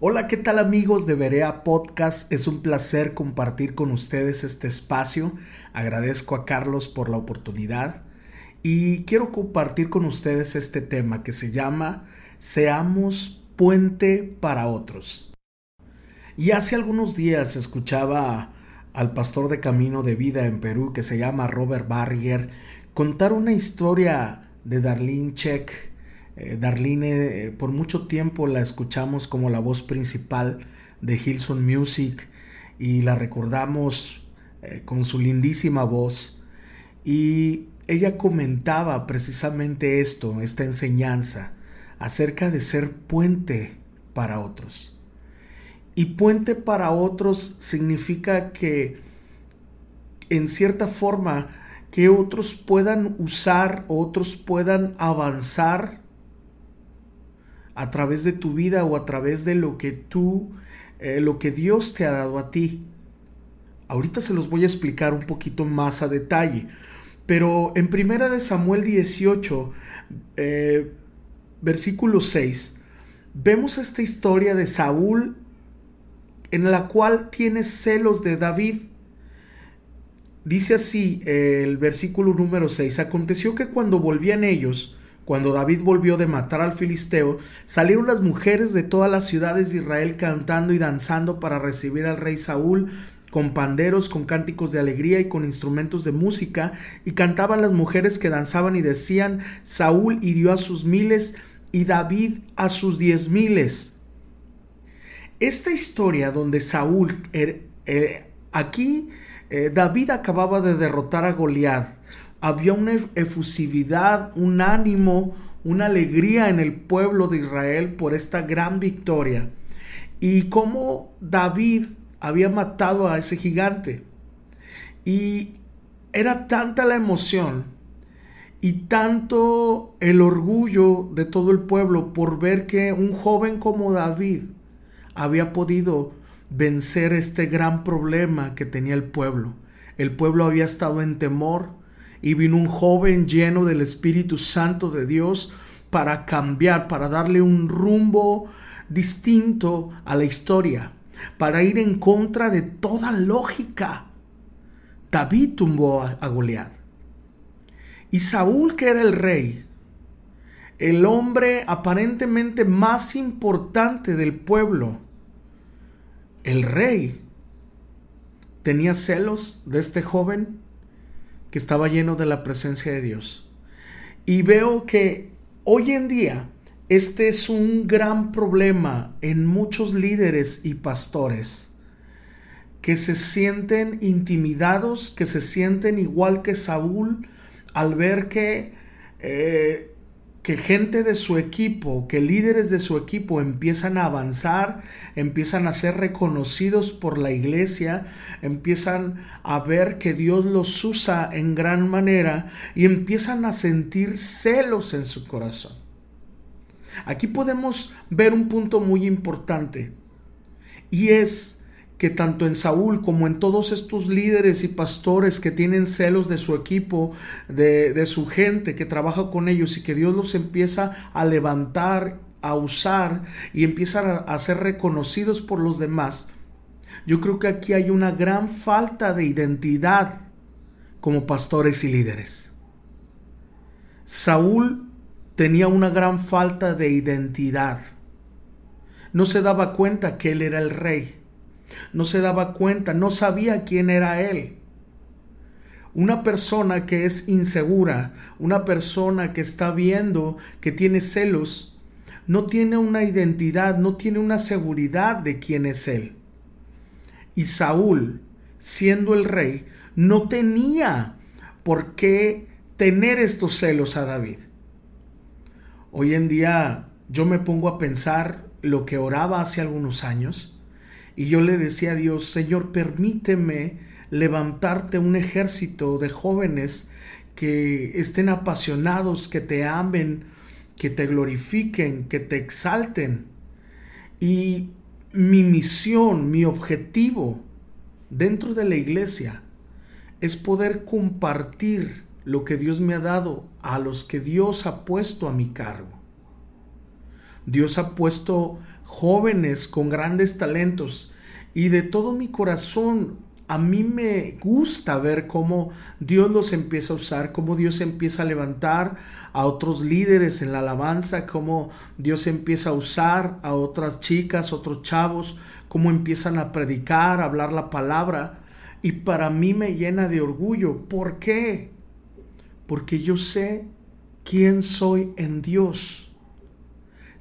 Hola, ¿qué tal amigos de Berea Podcast? Es un placer compartir con ustedes este espacio. Agradezco a Carlos por la oportunidad y quiero compartir con ustedes este tema que se llama Seamos puente para otros. Y hace algunos días escuchaba al pastor de Camino de Vida en Perú que se llama Robert Barrier contar una historia de Darlene Check eh, Darlene, eh, por mucho tiempo la escuchamos como la voz principal de Hilson Music y la recordamos eh, con su lindísima voz. Y ella comentaba precisamente esto, esta enseñanza, acerca de ser puente para otros. Y puente para otros significa que, en cierta forma, que otros puedan usar, otros puedan avanzar a través de tu vida o a través de lo que tú, eh, lo que Dios te ha dado a ti. Ahorita se los voy a explicar un poquito más a detalle, pero en primera de Samuel 18, eh, versículo 6, vemos esta historia de Saúl en la cual tiene celos de David. Dice así el versículo número 6, aconteció que cuando volvían ellos, cuando David volvió de matar al filisteo, salieron las mujeres de todas las ciudades de Israel cantando y danzando para recibir al rey Saúl con panderos, con cánticos de alegría y con instrumentos de música, y cantaban las mujeres que danzaban y decían, Saúl hirió a sus miles y David a sus diez miles. Esta historia donde Saúl, er, er, aquí eh, David acababa de derrotar a Goliat, había una efusividad, un ánimo, una alegría en el pueblo de Israel por esta gran victoria. Y cómo David había matado a ese gigante. Y era tanta la emoción y tanto el orgullo de todo el pueblo por ver que un joven como David había podido vencer este gran problema que tenía el pueblo. El pueblo había estado en temor, y vino un joven lleno del Espíritu Santo de Dios para cambiar, para darle un rumbo distinto a la historia, para ir en contra de toda lógica. David tumbó a, Goliat. Y Saúl, que era el rey, el hombre aparentemente más importante del pueblo, el rey, tenía celos de este joven que estaba lleno de la presencia de Dios. Y veo que hoy en día este es un gran problema en muchos líderes y pastores que se sienten intimidados, que se sienten igual que Saúl al ver que eh, que gente de su equipo, que líderes de su equipo empiezan a avanzar, empiezan a ser reconocidos por la iglesia, empiezan a ver que Dios los usa en gran manera y empiezan a sentir celos en su corazón. Aquí podemos ver un punto muy importante y es que tanto en Saúl como en todos estos líderes y pastores que tienen celos de su equipo, de, su gente que trabaja con ellos y que Dios los empieza a levantar, a usar y empiezan a ser reconocidos por los demás, yo creo que aquí hay una gran falta de identidad como pastores y líderes. Saúl tenía una gran falta de identidad. No se daba cuenta que él era el rey no se daba cuenta, no sabía quién era él. Una persona que es insegura, una persona que está viendo que tiene celos, no tiene una identidad, no tiene una seguridad de quién es él. Y Saúl, siendo el rey, no tenía por qué tener estos celos a David. Hoy en día yo me pongo a pensar lo que oraba hace algunos años y yo le decía a Dios, Señor, permíteme levantarte un ejército de jóvenes que estén apasionados, que te amen, que te glorifiquen, que te exalten. Y mi misión, mi objetivo dentro de la iglesia es poder compartir lo que Dios me ha dado a los que Dios ha puesto a mi cargo. Dios ha puesto jóvenes con grandes talentos y de todo mi corazón a mí me gusta ver cómo Dios los empieza a usar, cómo Dios empieza a levantar a otros líderes en la alabanza, cómo Dios empieza a usar a otras chicas, otros chavos, cómo empiezan a predicar, a hablar la palabra. Y para mí me llena de orgullo. ¿Por qué? Porque yo sé quién soy en Dios.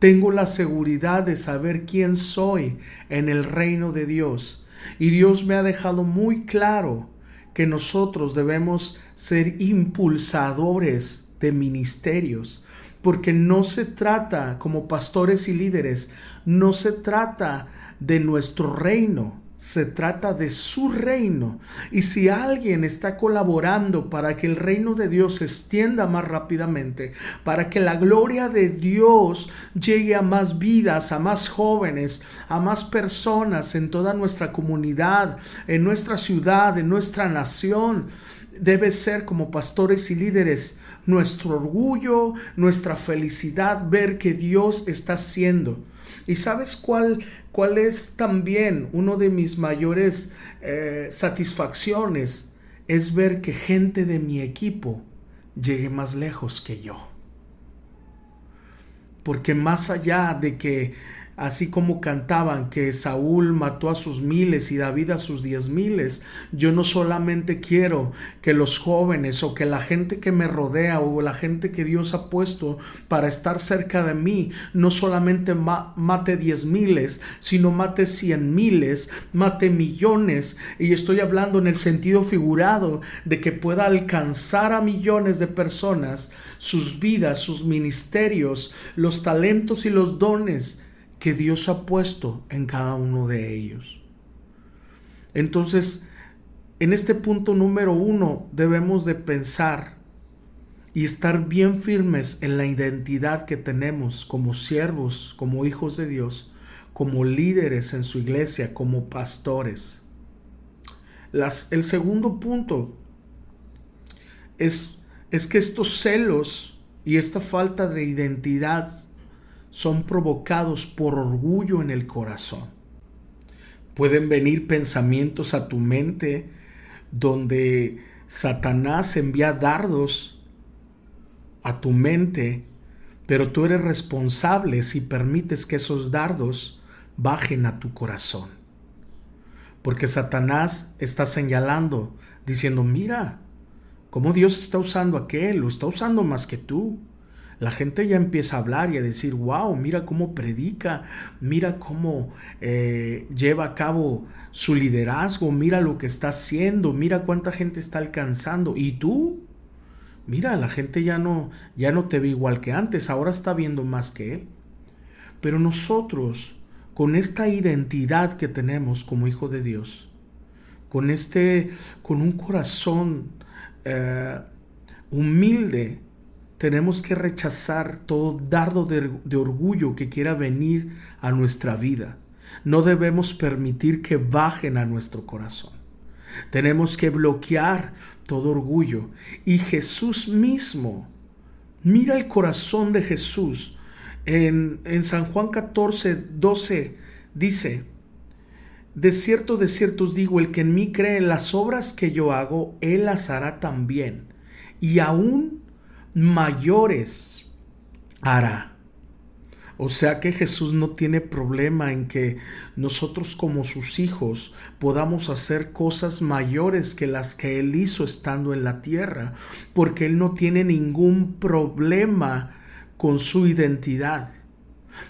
Tengo la seguridad de saber quién soy en el reino de Dios. Y Dios me ha dejado muy claro que nosotros debemos ser impulsadores de ministerios, porque no se trata como pastores y líderes, no se trata de nuestro reino, se trata de su reino. Y si alguien está colaborando para que el reino de Dios se extienda más rápidamente, para que la gloria de Dios llegue a más vidas, a más jóvenes, a más personas en toda nuestra comunidad, en nuestra ciudad, en nuestra nación, debe ser como pastores y líderes nuestro orgullo, nuestra felicidad, ver que Dios está haciendo. ¿Y sabes cuál ¿Cuál es también uno de mis mayores eh, satisfacciones? Es ver que gente de mi equipo llegue más lejos que yo. Porque más allá de que así como cantaban que Saúl mató a sus miles y David a sus diez miles, yo no solamente quiero que los jóvenes o que la gente que me rodea o la gente que Dios ha puesto para estar cerca de mí, no solamente mate diez miles, sino mate cien miles, mate millones, y estoy hablando en el sentido figurado de que pueda alcanzar a millones de personas sus vidas, sus ministerios, los talentos y los dones que Dios ha puesto en cada uno de ellos. Entonces, en este punto número uno debemos de pensar y estar bien firmes en la identidad que tenemos como siervos, como hijos de Dios, como líderes en su iglesia, como pastores. El segundo punto es, es que estos celos y esta falta de identidad son provocados por orgullo en el corazón. Pueden venir pensamientos a tu mente donde Satanás envía dardos a tu mente, pero tú eres responsable si permites que esos dardos bajen a tu corazón. Porque Satanás está señalando, diciendo, mira, cómo Dios está usando aquel, lo está usando más que tú la gente ya empieza a hablar y a decir, wow, mira cómo predica, mira cómo eh, lleva a cabo su liderazgo, mira lo que está haciendo, mira cuánta gente está alcanzando. ¿Y tú? Mira, la gente ya no, ya no te ve igual que antes, ahora está viendo más que él. Pero nosotros, con esta identidad que tenemos como hijo de Dios, con este, con un corazón eh, humilde, tenemos que rechazar todo dardo de, orgullo que quiera venir a nuestra vida. No debemos permitir que bajen a nuestro corazón. Tenemos que bloquear todo orgullo. Y Jesús mismo, mira el corazón de Jesús. En, San Juan 14, 12 dice, de cierto, de cierto os digo, el que en mí cree las obras que yo hago, él las hará también. Y aún mayores hará. O sea que Jesús no tiene problema en que nosotros como sus hijos podamos hacer cosas mayores que las que Él hizo estando en la tierra, porque Él no tiene ningún problema con su identidad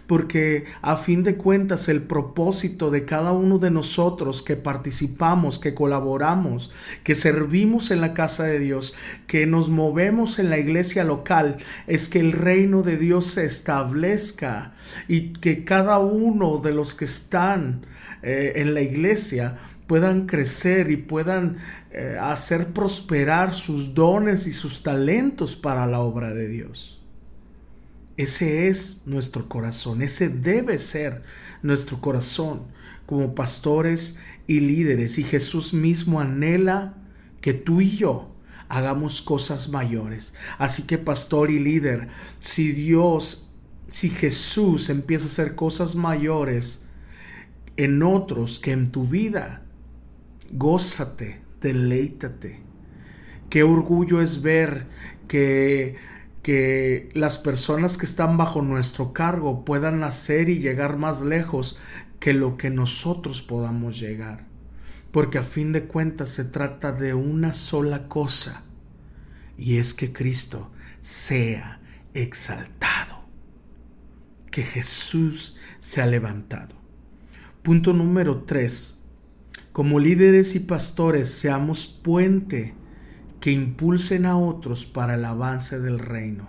porque a fin de cuentas el propósito de cada uno de nosotros que participamos, que colaboramos, que servimos en la casa de Dios, que nos movemos en la iglesia local, es que el reino de Dios se establezca y que cada uno de los que están eh, en la iglesia puedan crecer y puedan eh, hacer prosperar sus dones y sus talentos para la obra de Dios. Ese es nuestro corazón, ese debe ser nuestro corazón como pastores y líderes. Y Jesús mismo anhela que tú y yo hagamos cosas mayores. Así que pastor y líder, si Dios si Jesús empieza a hacer cosas mayores en otros que en tu vida, gózate, deleítate. Qué orgullo es ver que, que las personas que están bajo nuestro cargo puedan hacer y llegar más lejos que lo que nosotros podamos llegar. Porque a fin de cuentas se trata de una sola cosa, y es que Cristo sea exaltado, que Jesús se ha levantado. Punto número tres. Como líderes y pastores seamos puente que impulsen a otros para el avance del reino.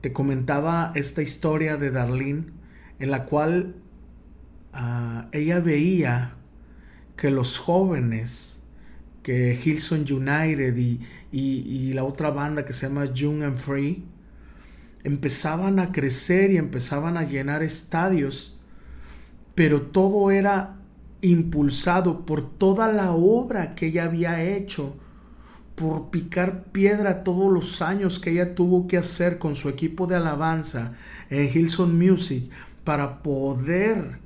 Te comentaba esta historia de Darlene en la cual ah, ella veía que los jóvenes, que Hilson United y, y, la otra banda que se llama Young and Free, empezaban a crecer y empezaban a llenar estadios, pero todo era impulsado por toda la obra que ella había hecho, por picar piedra todos los años que ella tuvo que hacer con su equipo de alabanza en Hilson Music para poder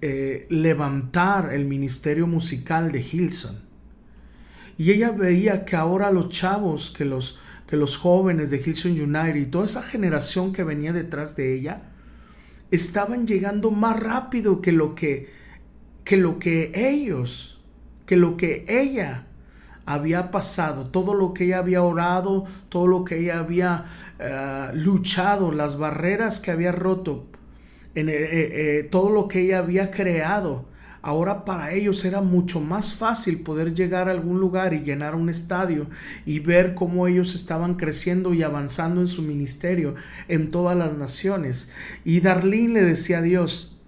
eh, levantar el ministerio musical de Hilson. Y ella veía que ahora los chavos, que los, que los jóvenes de Hilson United y toda esa generación que venía detrás de ella, estaban llegando más rápido que lo que, que lo que ellos, que lo que ella había pasado, todo lo que ella había orado, todo lo que ella había eh, luchado, las barreras que había roto, en, eh, eh, todo lo que ella había creado Ahora para ellos era mucho más fácil poder llegar a algún lugar y llenar un estadio y ver cómo ellos estaban creciendo y avanzando en su ministerio en todas las naciones. Y Darlene le decía a Dios,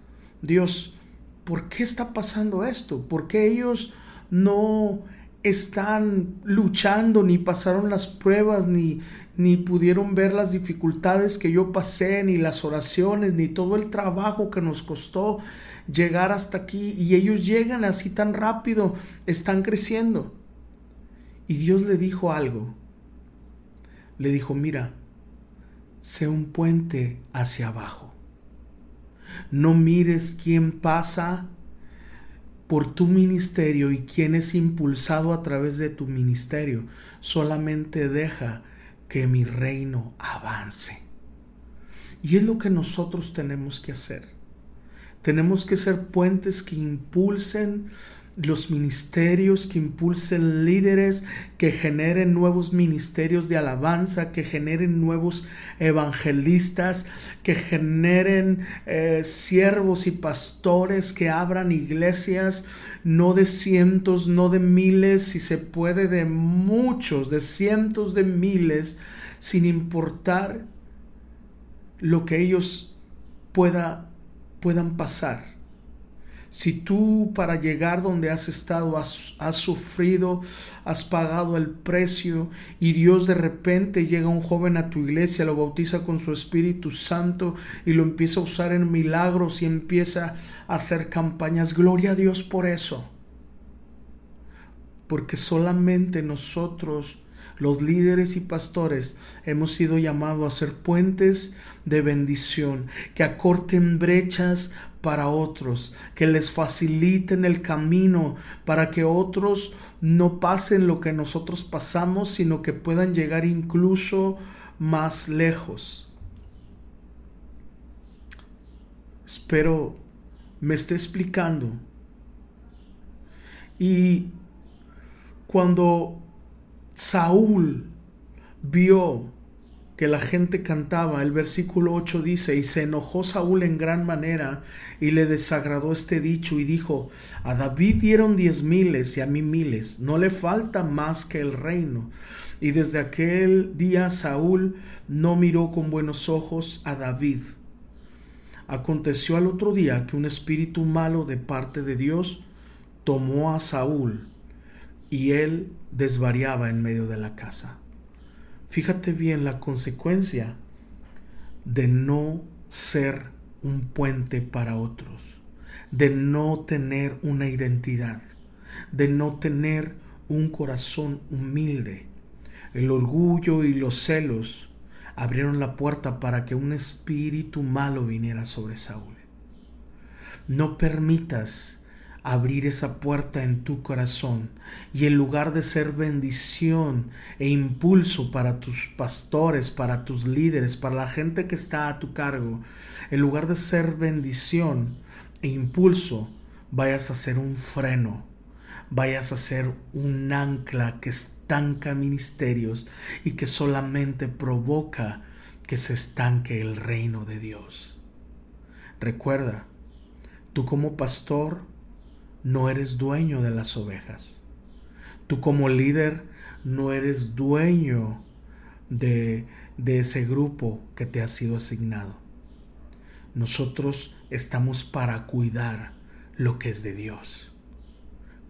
Dios, ¿por qué está pasando esto? ¿Por qué ellos no están luchando, ni pasaron las pruebas, ni, ni pudieron ver las dificultades que yo pasé, ni las oraciones, ni todo el trabajo que nos costó llegar hasta aquí. Y ellos llegan así tan rápido, están creciendo. Y Dios le dijo algo. Le dijo, mira, sé un puente hacia abajo. No mires quién pasa por tu ministerio y quién es impulsado a través de tu ministerio. Solamente deja que mi reino avance. Y es lo que nosotros tenemos que hacer. Tenemos que ser puentes que impulsen los ministerios, que impulsen líderes, que generen nuevos ministerios de alabanza, que generen nuevos evangelistas, que generen eh, siervos y pastores, que abran iglesias, no de cientos, no de miles, si se puede de muchos, de cientos de miles, sin importar lo que ellos pueda, puedan pasar si tú para llegar donde has estado has, sufrido, has pagado el precio y Dios de repente llega un joven a tu iglesia, lo bautiza con su Espíritu Santo y lo empieza a usar en milagros y empieza a hacer campañas, gloria a Dios por eso. Porque solamente nosotros los líderes y pastores hemos sido llamados a ser puentes de bendición, que acorten brechas para otros, que les faciliten el camino para que otros no pasen lo que nosotros pasamos, sino que puedan llegar incluso más lejos. Espero me esté explicando. Y cuando Saúl vio que la gente cantaba. El versículo 8 dice, y se enojó Saúl en gran manera y le desagradó este dicho y dijo, a David dieron diez miles y a mí miles, no le falta más que el reino. Y desde aquel día Saúl no miró con buenos ojos a David. Aconteció al otro día que un espíritu malo de parte de Dios tomó a Saúl y él desvariaba en medio de la casa. Fíjate bien la consecuencia de no ser un puente para otros, de no tener una identidad, de no tener un corazón humilde. El orgullo y los celos abrieron la puerta para que un espíritu malo viniera sobre Saúl. No permitas abrir esa puerta en tu corazón y en lugar de ser bendición e impulso para tus pastores, para tus líderes, para la gente que está a tu cargo, en lugar de ser bendición e impulso, vayas a ser un freno, vayas a ser un ancla que estanca ministerios y que solamente provoca que se estanque el reino de Dios. Recuerda, tú como pastor no eres dueño de las ovejas. Tú como líder no eres dueño de, de ese grupo que te ha sido asignado. Nosotros estamos para cuidar lo que es de Dios.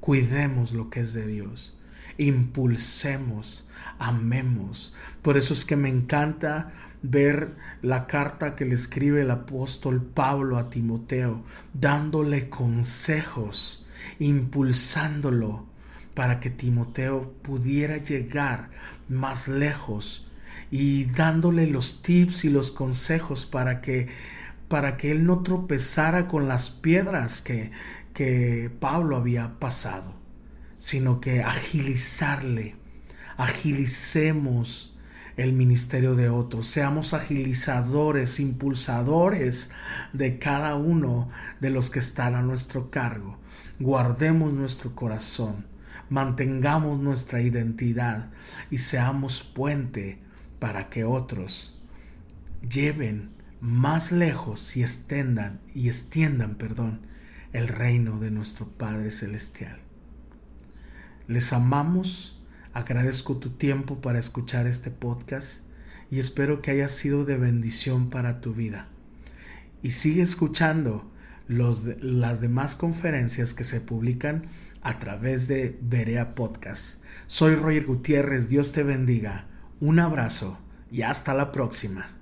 Cuidemos lo que es de Dios. Impulsemos, amemos. Por eso es que me encanta ver la carta que le escribe el apóstol Pablo a Timoteo, dándole consejos, impulsándolo para que Timoteo pudiera llegar más lejos y dándole los tips y los consejos para que para que él no tropezara con las piedras que, que Pablo había pasado, sino que agilizarle, agilicemos el ministerio de otros, seamos agilizadores, impulsadores de cada uno de los que están a nuestro cargo. Guardemos nuestro corazón, mantengamos nuestra identidad y seamos puente para que otros lleven más lejos y extendan y extiendan, perdón, el reino de nuestro Padre celestial. Les amamos, agradezco tu tiempo para escuchar este podcast y espero que haya sido de bendición para tu vida. Y sigue escuchando las demás conferencias que se publican a través de Berea Podcast. Soy Roger Gutiérrez, Dios te bendiga, un abrazo y hasta la próxima.